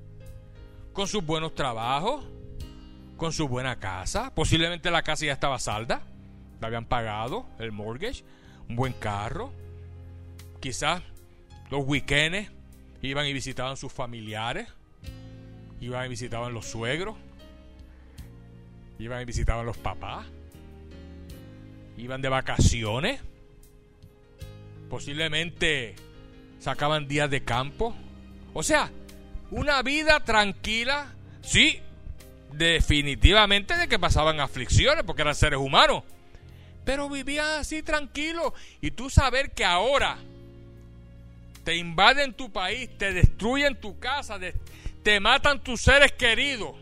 con sus buenos trabajos, con su buena casa, posiblemente la casa ya estaba salda, la habían pagado, el mortgage, un buen carro, quizás los weekends iban y visitaban sus familiares, iban y visitaban los suegros, iban y visitaban los papás, iban de vacaciones, posiblemente sacaban días de campo. O sea, una vida tranquila, sí, definitivamente de que pasaban aflicciones porque eran seres humanos. Pero vivían así tranquilos. Y tú saber que ahora te invaden tu país, te destruyen tu casa, te matan tus seres queridos.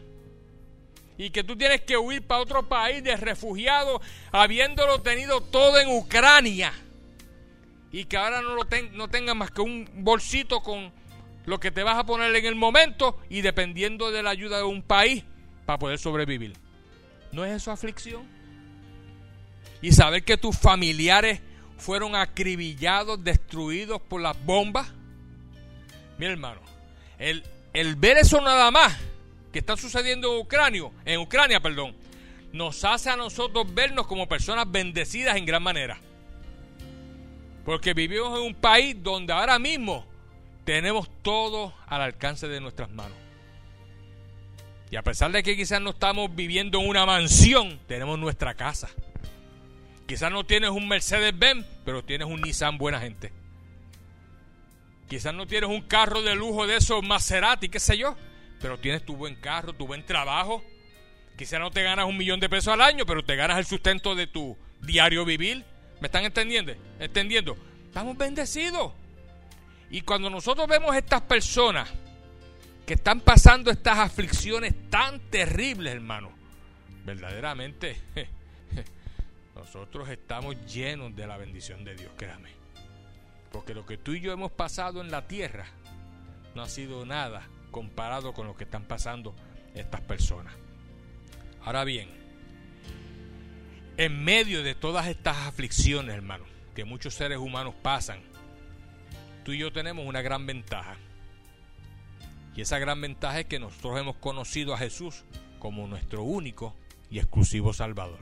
Y que tú tienes que huir para otro país de refugiados, habiéndolo tenido todo en Ucrania y que ahora no, lo no tengan más que un bolsito con, lo que te vas a poner en el momento y dependiendo de la ayuda de un país para poder sobrevivir. ¿No es eso aflicción? Y saber que tus familiares fueron acribillados, destruidos por las bombas. Mi hermano, el, el ver eso nada más que está sucediendo en Ucrania, en Ucrania, perdón, nos hace a nosotros vernos como personas bendecidas en gran manera. Porque vivimos en un país donde ahora mismo tenemos todo al alcance de nuestras manos. Y a pesar de que quizás no estamos viviendo en una mansión, tenemos nuestra casa. Quizás no tienes un Mercedes-Benz, pero tienes un Nissan buena gente. Quizás no tienes un carro de lujo de esos Maserati, qué sé yo, pero tienes tu buen carro, tu buen trabajo. Quizás no te ganas un millón de pesos al año, pero te ganas el sustento de tu diario vivir. ¿Me están entendiendo? ¿Entendiendo? Estamos bendecidos. Y cuando nosotros vemos estas personas que están pasando estas aflicciones tan terribles, hermano, verdaderamente nosotros estamos llenos de la bendición de Dios, créame. Porque lo que tú y yo hemos pasado en la tierra no ha sido nada comparado con lo que están pasando estas personas. Ahora bien, en medio de todas estas aflicciones, hermano, que muchos seres humanos pasan, tú y yo tenemos una gran ventaja. Y esa gran ventaja es que nosotros hemos conocido a Jesús como nuestro único y exclusivo Salvador.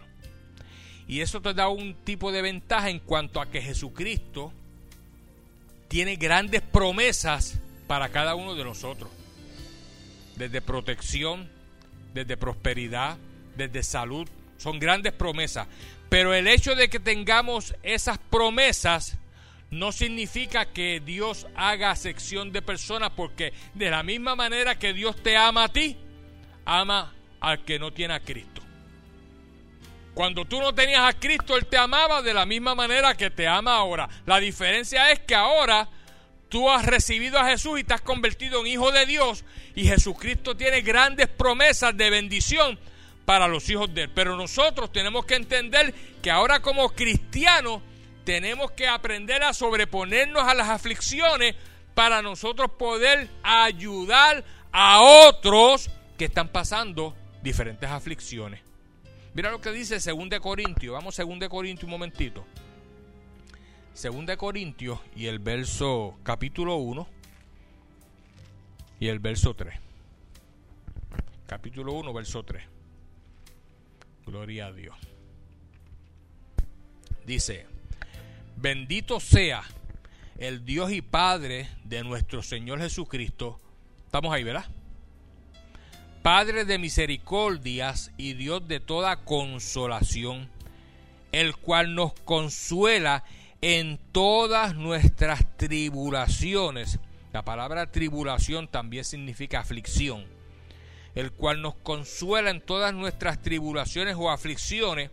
Y eso te da un tipo de ventaja en cuanto a que Jesucristo tiene grandes promesas para cada uno de nosotros. Desde protección, desde prosperidad, desde salud. Son grandes promesas. Pero el hecho de que tengamos esas promesas no significa que Dios haga sección de personas, porque de la misma manera que Dios te ama a ti, ama al que no tiene a Cristo. Cuando tú no tenías a Cristo, Él te amaba de la misma manera que te ama ahora. La diferencia es que ahora tú has recibido a Jesús y te has convertido en hijo de Dios y Jesucristo tiene grandes promesas de bendición para los hijos de Él. Pero nosotros tenemos que entender que ahora como cristianos tenemos que aprender a sobreponernos a las aflicciones para nosotros poder ayudar a otros que están pasando diferentes aflicciones. Mira lo que dice 2 Corintios. Vamos a 2 Corintios un momentito. 2 Corintios y el verso capítulo 1 y el verso 3. Capítulo 1, verso 3. Gloria a Dios. Dice, Bendito sea el Dios y Padre de nuestro Señor Jesucristo. Estamos ahí, ¿verdad? Padre de misericordias y Dios de toda consolación, el cual nos consuela en todas nuestras tribulaciones. La palabra tribulación también significa aflicción. El cual nos consuela en todas nuestras tribulaciones o aflicciones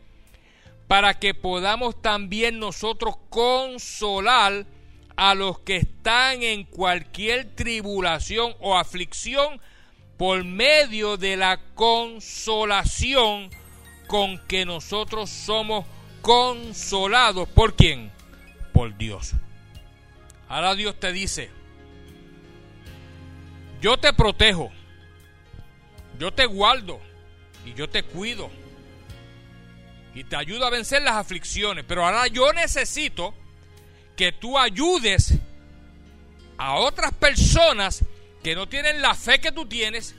para que podamos también nosotros consolar a los que están en cualquier tribulación o aflicción por medio de la consolación con que nosotros somos consolados. ¿Por quién? Por Dios. Ahora Dios te dice, yo te protejo, yo te guardo y yo te cuido y te ayuda a vencer las aflicciones. Pero ahora yo necesito que tú ayudes a otras personas que no tienen la fe que tú tienes,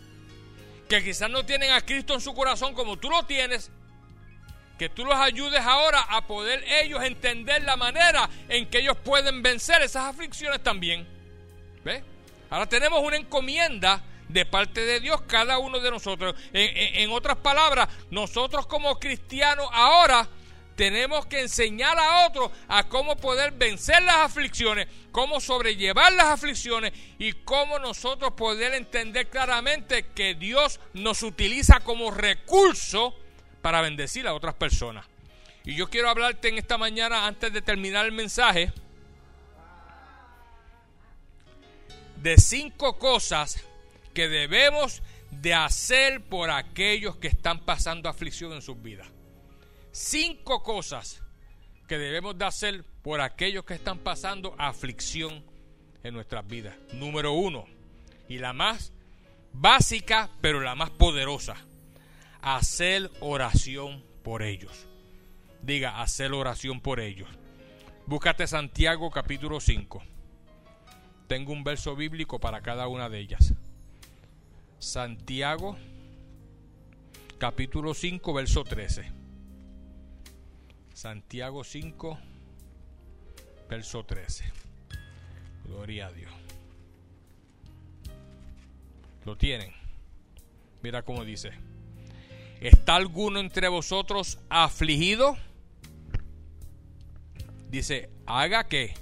que quizás no tienen a Cristo en su corazón como tú lo tienes, que tú los ayudes ahora a poder ellos entender la manera en que ellos pueden vencer esas aflicciones también. ¿Ve? Ahora tenemos una encomienda de parte de Dios cada uno de nosotros. En, otras palabras, nosotros como cristianos ahora tenemos que enseñar a otros a cómo poder vencer las aflicciones, cómo sobrellevar las aflicciones y cómo nosotros poder entender claramente que Dios nos utiliza como recurso para bendecir a otras personas. Y yo quiero hablarte en esta mañana, antes de terminar el mensaje, de cinco cosas que debemos de hacer por aquellos que están pasando aflicción en sus vidas. Cinco cosas que debemos de hacer por aquellos que están pasando aflicción en nuestras vidas. Número uno, y la más básica, pero la más poderosa. Hacer oración por ellos. Diga, hacer oración por ellos. Búscate Santiago capítulo 5. Tengo un verso bíblico para cada una de ellas. Santiago capítulo 5, verso 13. Santiago 5, verso 13. Gloria a Dios. ¿Lo tienen? Mira cómo dice. ¿Está alguno entre vosotros afligido? Dice, haga que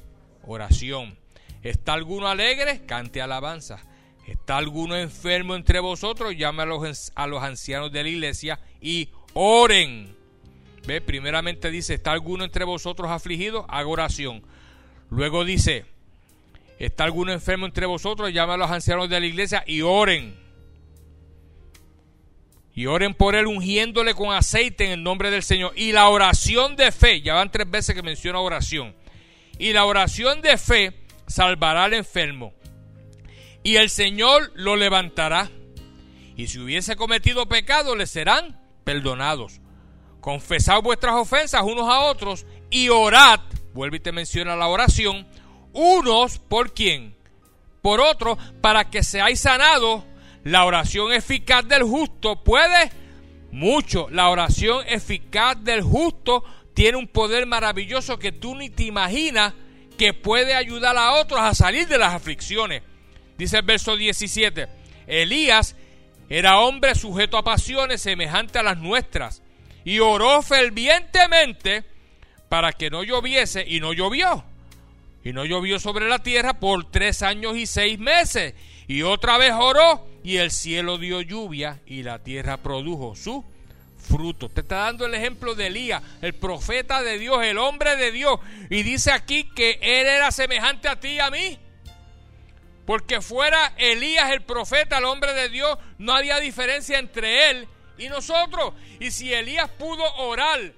oración. ¿Está alguno alegre? Cante alabanza. ¿Está alguno enfermo entre vosotros? Llame a los, a los ancianos de la iglesia y oren. ¿Ve? Primeramente dice, ¿está alguno entre vosotros afligido? Haga oración. Luego dice, ¿está alguno enfermo entre vosotros? Llame a los ancianos de la iglesia y oren. Y oren por él ungiéndole con aceite en el nombre del Señor. Y la oración de fe, ya van tres veces que menciona oración. Y la oración de fe salvará al enfermo. Y el Señor lo levantará. Y si hubiese cometido pecado, le serán perdonados. Confesad vuestras ofensas unos a otros y orad. Vuelve y te menciona la oración. Unos por quién? Por otro, para que seáis sanados la oración eficaz del justo puede mucho. La oración eficaz del justo tiene un poder maravilloso que tú ni te imaginas que puede ayudar a otros a salir de las aflicciones. Dice el verso 17, Elías era hombre sujeto a pasiones semejantes a las nuestras y oró fervientemente para que no lloviese y no llovió. Y no llovió sobre la tierra por tres años y seis meses. Y otra vez oró y el cielo dio lluvia y la tierra produjo su fruto. Te está dando el ejemplo de Elías, el profeta de Dios, el hombre de Dios. Y dice aquí que él era semejante a ti y a mí. Porque fuera Elías el profeta, el hombre de Dios, no había diferencia entre él y nosotros. Y si Elías pudo orar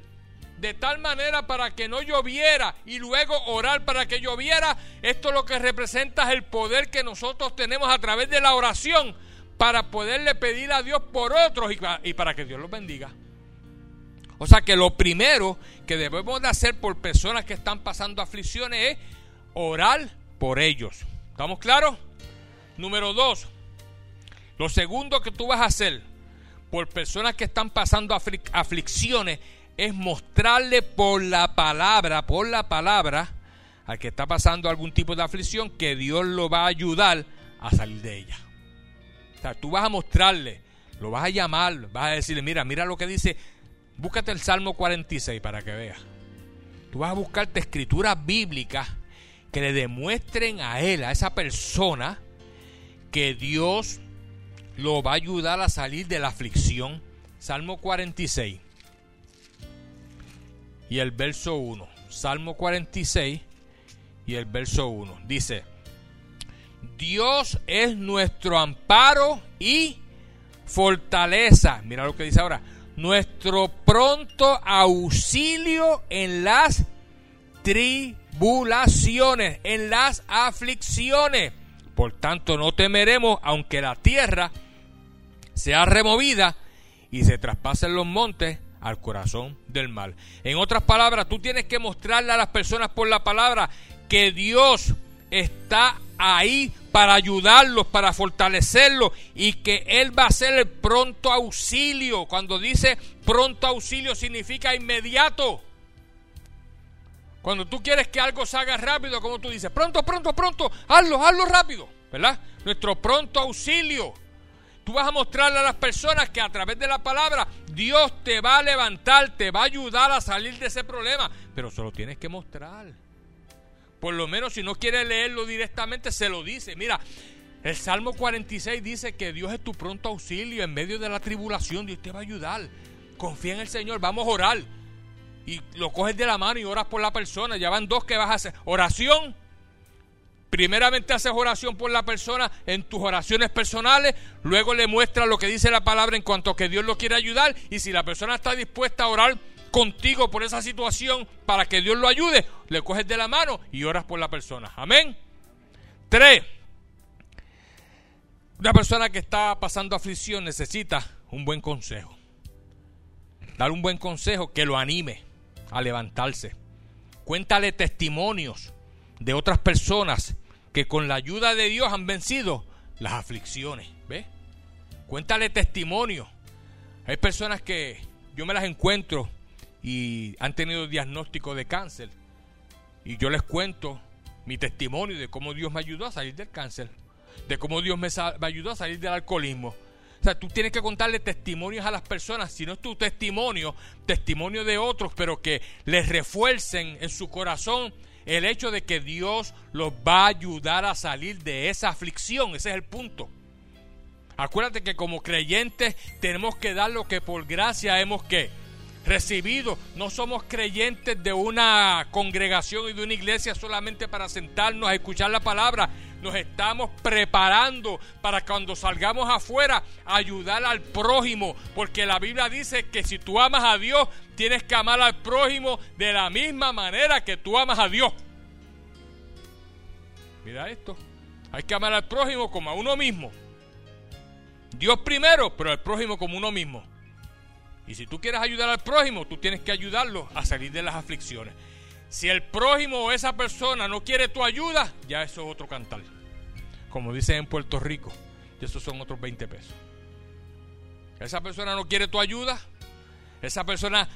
de tal manera para que no lloviera y luego orar para que lloviera, esto lo que representa es el poder que nosotros tenemos a través de la oración para poderle pedir a Dios por otros y para, que Dios los bendiga. O sea que lo primero que debemos de hacer por personas que están pasando aflicciones es orar por ellos. ¿Estamos claros? Número dos, lo segundo que tú vas a hacer por personas que están pasando aflicciones es mostrarle por la palabra, por la palabra, al que está pasando algún tipo de aflicción, que Dios lo va a ayudar a salir de ella. O sea, tú vas a mostrarle, lo vas a llamar, vas a decirle, mira, mira lo que dice, búscate el Salmo 46 para que veas. Tú vas a buscarte escrituras bíblicas que le demuestren a él, a esa persona, que Dios lo va a ayudar a salir de la aflicción. Salmo 46 y el verso 1. Salmo 46 y el verso 1. Dice, Dios es nuestro amparo y fortaleza. Mira lo que dice ahora. Nuestro pronto auxilio en las tribulaciones, en las aflicciones. Por tanto, no temeremos aunque la tierra sea removida y se traspasen los montes al corazón del mal. En otras palabras, tú tienes que mostrarle a las personas por la palabra que Dios está ahí para ayudarlos, para fortalecerlos y que Él va a ser el pronto auxilio. Cuando dice pronto auxilio significa inmediato. Cuando tú quieres que algo se haga rápido, como tú dices, pronto, pronto, pronto, hazlo, hazlo rápido, ¿verdad? Nuestro pronto auxilio. Tú vas a mostrarle a las personas que a través de la palabra Dios te va a levantar, te va a ayudar a salir de ese problema, pero solo tienes que mostrar. Por lo menos si no quieres leerlo directamente, se lo dice. Mira, el Salmo 46 dice que Dios es tu pronto auxilio en medio de la tribulación, Dios te va a ayudar. Confía en el Señor, vamos a orar. Y lo coges de la mano y oras por la persona. Ya van dos que vas a hacer. Oración Primeramente haces oración por la persona en tus oraciones personales, luego le muestras lo que dice la palabra en cuanto a que Dios lo quiere ayudar y si la persona está dispuesta a orar contigo por esa situación para que Dios lo ayude, le coges de la mano y oras por la persona. Amén. Tres. Una persona que está pasando aflicción necesita un buen consejo. Dar un buen consejo que lo anime a levantarse. Cuéntale testimonios de otras personas que con la ayuda de Dios han vencido las aflicciones. ¿Ves? Cuéntale testimonios. Hay personas que yo me las encuentro y han tenido diagnóstico de cáncer. Y yo les cuento mi testimonio de cómo Dios me ayudó a salir del cáncer, de cómo Dios me, ayudó a salir del alcoholismo. O sea, tú tienes que contarle testimonios a las personas, si no es tu testimonio, testimonio de otros, pero que les refuercen en su corazón el hecho de que Dios los va a ayudar a salir de esa aflicción. Ese es el punto. Acuérdate que como creyentes tenemos que dar lo que por gracia hemos que recibido. No somos creyentes de una congregación y de una iglesia solamente para sentarnos a escuchar la palabra. Nos estamos preparando para cuando salgamos afuera ayudar al prójimo. Porque la Biblia dice que si tú amas a Dios, tienes que amar al prójimo de la misma manera que tú amas a Dios. Mira esto. Hay que amar al prójimo como a uno mismo. Dios primero, pero al prójimo como uno mismo. Y si tú quieres ayudar al prójimo, tú tienes que ayudarlo a salir de las aflicciones. Si el prójimo o esa persona no quiere tu ayuda, ya eso es otro cantar. Como dicen en Puerto Rico, y esos son otros 20 pesos. Esa persona no quiere tu ayuda, esa persona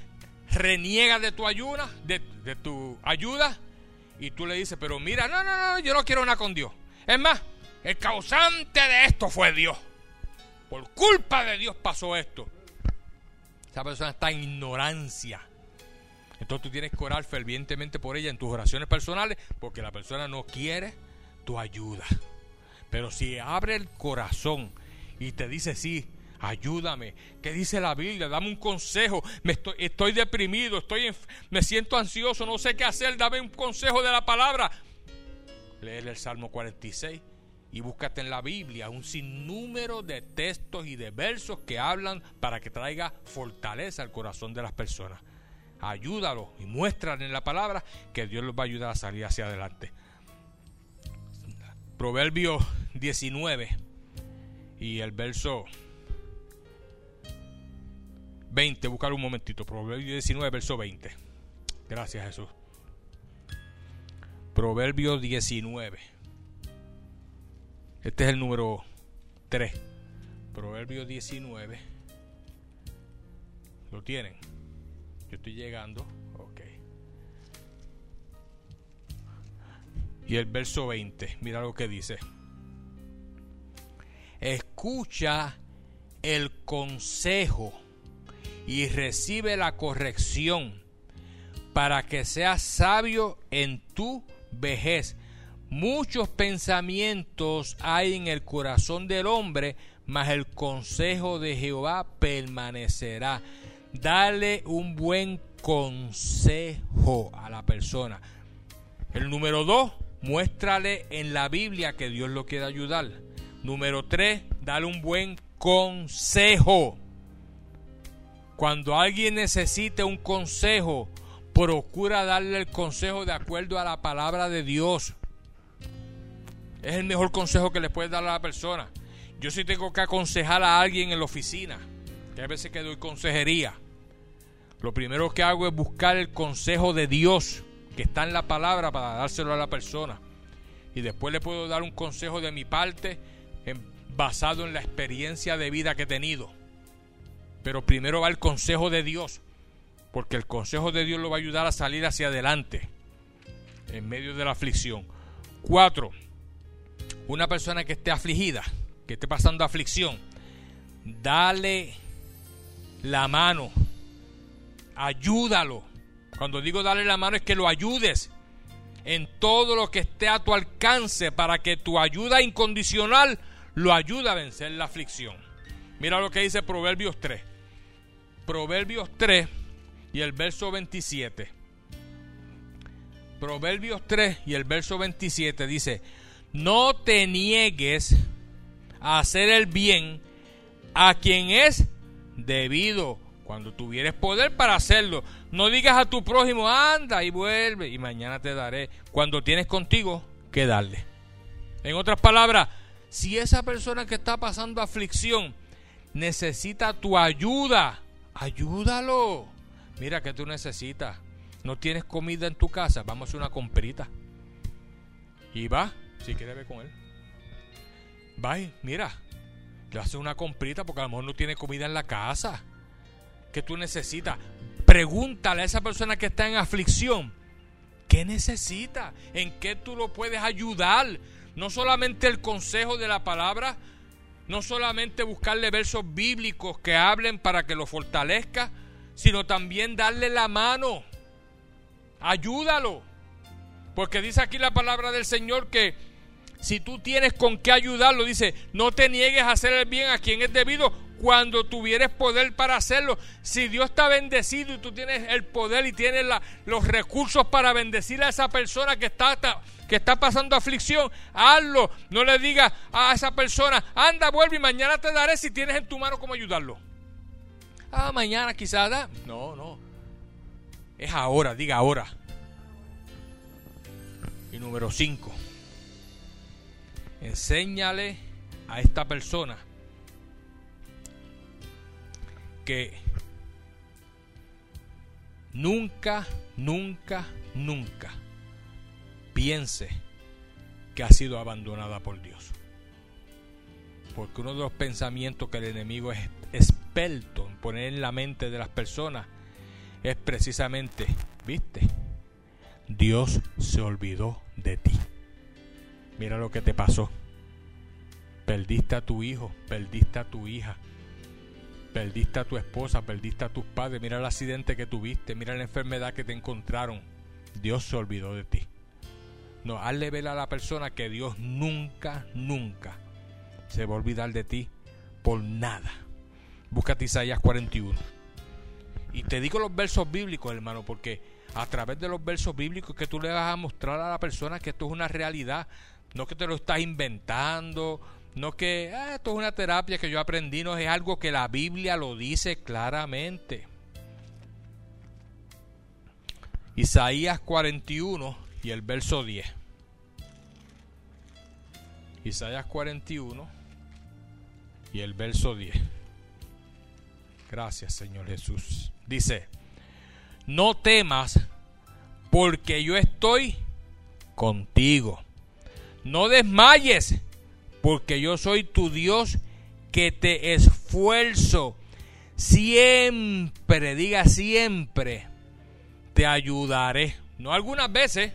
reniega de tu ayuda, de, de tu ayuda, y tú le dices, pero mira, no, no, no, yo no quiero nada con Dios. Es más, el causante de esto fue Dios. Por culpa de Dios pasó esto. Esa persona está en ignorancia. Entonces tú tienes que orar fervientemente por ella en tus oraciones personales porque la persona no quiere tu ayuda. Pero si abre el corazón y te dice, sí, ayúdame, ¿qué dice la Biblia? Dame un consejo, me estoy, deprimido, estoy me siento ansioso, no sé qué hacer, dame un consejo de la palabra. Lee el Salmo 46 y búscate en la Biblia un sinnúmero de textos y de versos que hablan para que traiga fortaleza al corazón de las personas. Ayúdalo y muéstrale en la palabra que Dios los va a ayudar a salir hacia adelante. Proverbio 19 y el verso 20, buscar un momentito. Proverbio 19, verso 20. Gracias Jesús. Proverbio 19 este es el número 3. Proverbio 19. ¿Lo tienen? Yo estoy llegando. Ok. Y el verso 20. Mira lo que dice. Escucha el consejo y recibe la corrección para que seas sabio en tu vejez Muchos pensamientos hay en el corazón del hombre, mas el consejo de Jehová permanecerá. Dale un buen consejo a la persona. El número dos, muéstrale en la Biblia que Dios lo quiere ayudar. Número tres, dale un buen consejo. Cuando alguien necesite un consejo, procura darle el consejo de acuerdo a la palabra de Dios. Es el mejor consejo que le puedes dar a la persona. Yo sí tengo que aconsejar a alguien en la oficina, que a veces que doy consejería. Lo primero que hago es buscar el consejo de Dios que está en la palabra para dárselo a la persona. Y después le puedo dar un consejo de mi parte basado en la experiencia de vida que he tenido. Pero primero va el consejo de Dios, porque el consejo de Dios lo va a ayudar a salir hacia adelante en medio de la aflicción. Cuatro, una persona que esté afligida, que esté pasando aflicción, dale la mano, ayúdalo. Cuando digo dale la mano es que lo ayudes en todo lo que esté a tu alcance para que tu ayuda incondicional lo ayude a vencer la aflicción. Mira lo que dice Proverbios 3. Proverbios 3 y el verso 27. Proverbios 3 y el verso 27 dice, no te niegues a hacer el bien a quien es debido cuando tuvieres poder para hacerlo. No digas a tu prójimo, anda y vuelve y mañana te daré. Cuando tienes contigo que darle. En otras palabras, Si esa persona que está pasando aflicción necesita tu ayuda, ayúdalo. Mira que tú necesitas. No tienes comida en tu casa, vamos a hacer una comprita. Y va, si quieres ver con él. Va mira, le hace una comprita porque a lo mejor no tiene comida en la casa. Que tú necesitas. Pregúntale a esa persona que está en aflicción. ¿Qué necesita? ¿En qué tú lo puedes ayudar? No solamente el consejo de la palabra, no solamente buscarle versos bíblicos que hablen para que lo fortalezca, sino también darle la mano. Ayúdalo. Porque dice aquí la palabra del Señor que si tú tienes con qué ayudarlo, dice, no te niegues a hacer el bien a quien es debido cuando tuvieres poder para hacerlo. Si Dios está bendecido y tú tienes el poder y tienes los recursos para bendecir a esa persona que está, que está pasando aflicción, hazlo. No le digas a esa persona, anda, vuelve y mañana te daré si tienes en tu mano cómo ayudarlo. Ah, mañana quizás da. No, no. Es ahora, diga ahora. Y número 5. Enséñale a esta persona que nunca, nunca, nunca piense que ha sido abandonada por Dios. Porque uno de los pensamientos que el enemigo es experto en poner en la mente de las personas es precisamente, viste, Dios se olvidó de ti. Mira lo que te pasó. Perdiste a tu hijo, perdiste a tu hija, perdiste a tu esposa, perdiste a tus padres. Mira el accidente que tuviste, mira la enfermedad que te encontraron. Dios se olvidó de ti. No, hazle ver a la persona que Dios nunca, nunca se va a olvidar de ti por nada. Búscate Isaías 41. Y te digo los versos bíblicos, hermano, porque a través de los versos bíblicos que tú le vas a mostrar a la persona que esto es una realidad, no que te lo estás inventando, no que ah, esto es una terapia que yo aprendí, no es algo que la Biblia lo dice claramente. Isaías 41 y el verso 10. Isaías 41 y el verso 10. Gracias Señor Jesús. Dice, no temas porque yo estoy contigo. No desmayes porque yo soy tu Dios que te esfuerzo. Siempre, diga siempre, te ayudaré. No algunas veces,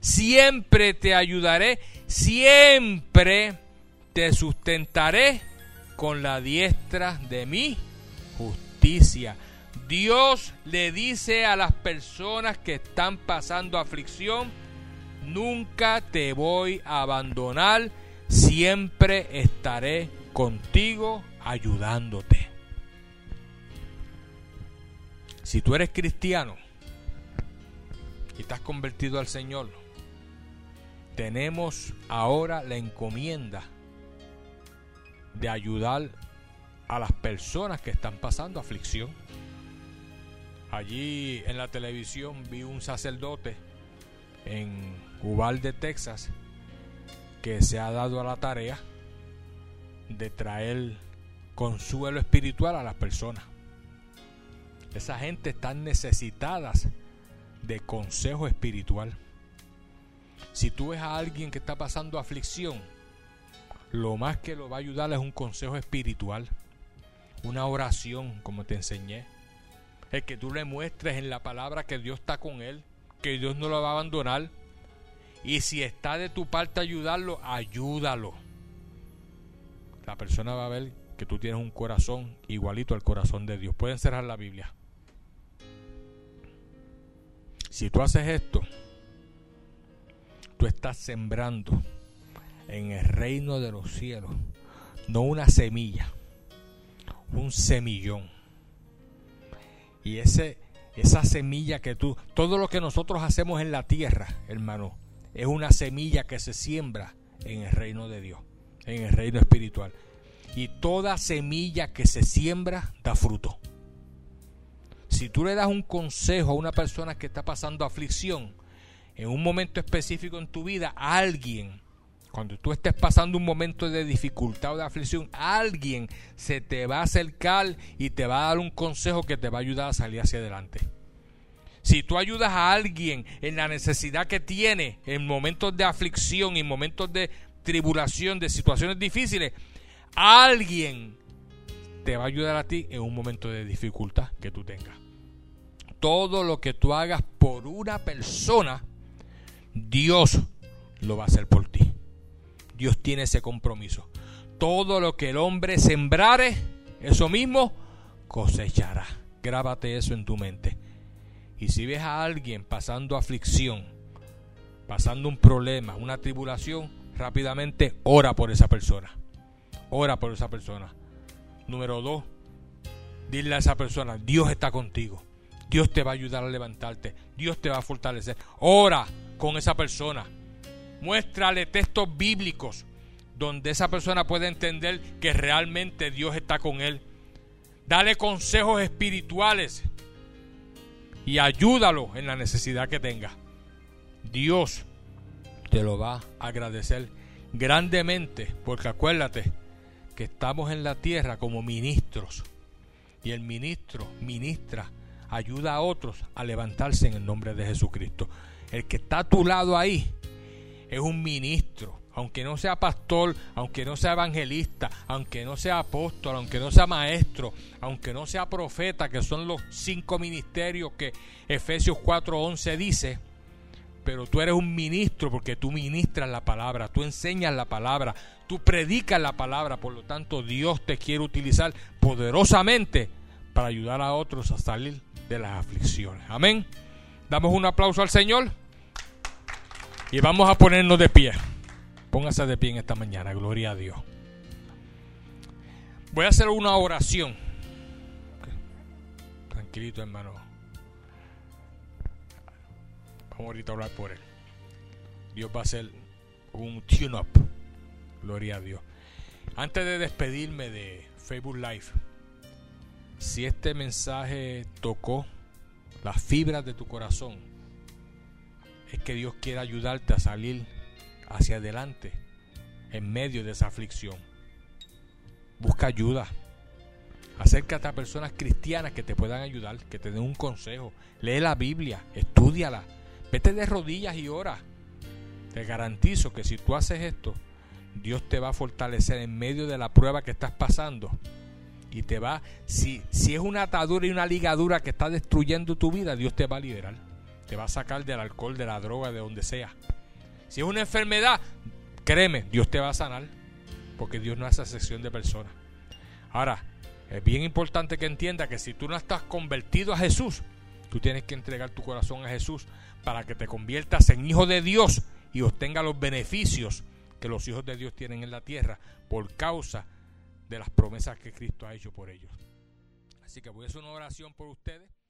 siempre te ayudaré, siempre te sustentaré con la diestra de mi justicia. Dios le dice a las personas que están pasando aflicción, nunca te voy a abandonar, siempre estaré contigo ayudándote. Si tú eres cristiano y estás convertido al Señor, tenemos ahora la encomienda de ayudar a las personas que están pasando aflicción. Allí en la televisión vi un sacerdote en Uvalde, Texas, que se ha dado a la tarea de traer consuelo espiritual a las personas. Esa gente está necesitada de consejo espiritual. Si tú ves a alguien que está pasando aflicción, lo más que lo va a ayudar es un consejo espiritual, una oración, como te enseñé, el que tú le muestres en la palabra que Dios está con él, que Dios no lo va a abandonar. Y si está de tu parte ayudarlo, ayúdalo. La persona va a ver que tú tienes un corazón igualito al corazón de Dios. Pueden cerrar la Biblia. Si tú haces esto, tú estás sembrando en el reino de los cielos, no una semilla, un semillón y ese, esa semilla que tú, todo lo que nosotros hacemos en la tierra, hermano, es una semilla que se siembra en el reino de Dios, en el reino espiritual. Y toda semilla que se siembra da fruto. Si tú le das un consejo a una persona que está pasando aflicción, en un momento específico en tu vida, alguien Cuando tú estés pasando un momento de dificultad o de aflicción, alguien se te va a acercar y te va a dar un consejo que te va a ayudar a salir hacia adelante. Si tú ayudas a alguien en la necesidad que tiene, en momentos de aflicción, en momentos de tribulación, de situaciones difíciles, alguien te va a ayudar a ti en un momento de dificultad que tú tengas. Todo lo que tú hagas por una persona, Dios lo va a hacer por ti. Dios tiene ese compromiso. Todo lo que el hombre sembrare, eso mismo cosechará. Grábate eso en tu mente. Y si ves a alguien pasando aflicción, pasando un problema, una tribulación, rápidamente ora por esa persona. Ora por esa persona. Número dos, dile a esa persona, Dios está contigo. Dios te va a ayudar a levantarte. Dios te va a fortalecer. Ora con esa persona. Muéstrale textos bíblicos donde esa persona puede entender que realmente Dios está con él. Dale consejos espirituales y ayúdalo en la necesidad que tenga. Dios te lo va a agradecer grandemente porque acuérdate que estamos en la tierra como ministros y el ministro ministra ayuda a otros a levantarse en el nombre de Jesucristo. El que está a tu lado ahí es un ministro, aunque no sea pastor, aunque no sea evangelista, aunque no sea apóstol, aunque no sea maestro, aunque no sea profeta, que son los cinco ministerios que Efesios 4:11 dice, pero tú eres un ministro porque tú ministras la palabra, tú enseñas la palabra, tú predicas la palabra, por lo tanto Dios te quiere utilizar poderosamente para ayudar a otros a salir de las aflicciones. Amén. Damos un aplauso al Señor. Y vamos a ponernos de pie. Póngase de pie en esta mañana, gloria a Dios. Voy a hacer una oración. Tranquilito, hermano. Vamos ahorita a hablar por él. Dios va a hacer un tune-up. Gloria a Dios. Antes de despedirme de Facebook Live, si este mensaje tocó las fibras de tu corazón, es que Dios quiere ayudarte a salir hacia adelante en medio de esa aflicción. Busca ayuda. Acércate a personas cristianas que te puedan ayudar, que te den un consejo. Lee la Biblia, estudiala. Vete de rodillas y ora. Te garantizo que si tú haces esto, Dios te va a fortalecer en medio de la prueba que estás pasando. Y te va, si, si es una atadura y una ligadura que está destruyendo tu vida, Dios te va a liberar te va a sacar del alcohol, de la droga, de donde sea. Si es una enfermedad, créeme, Dios te va a sanar, porque Dios no hace excepción de personas. Ahora, es bien importante que entienda que si tú no estás convertido a Jesús, tú tienes que entregar tu corazón a Jesús para que te conviertas en hijo de Dios y obtenga los beneficios que los hijos de Dios tienen en la tierra por causa de las promesas que Cristo ha hecho por ellos. Así que voy a hacer una oración por ustedes.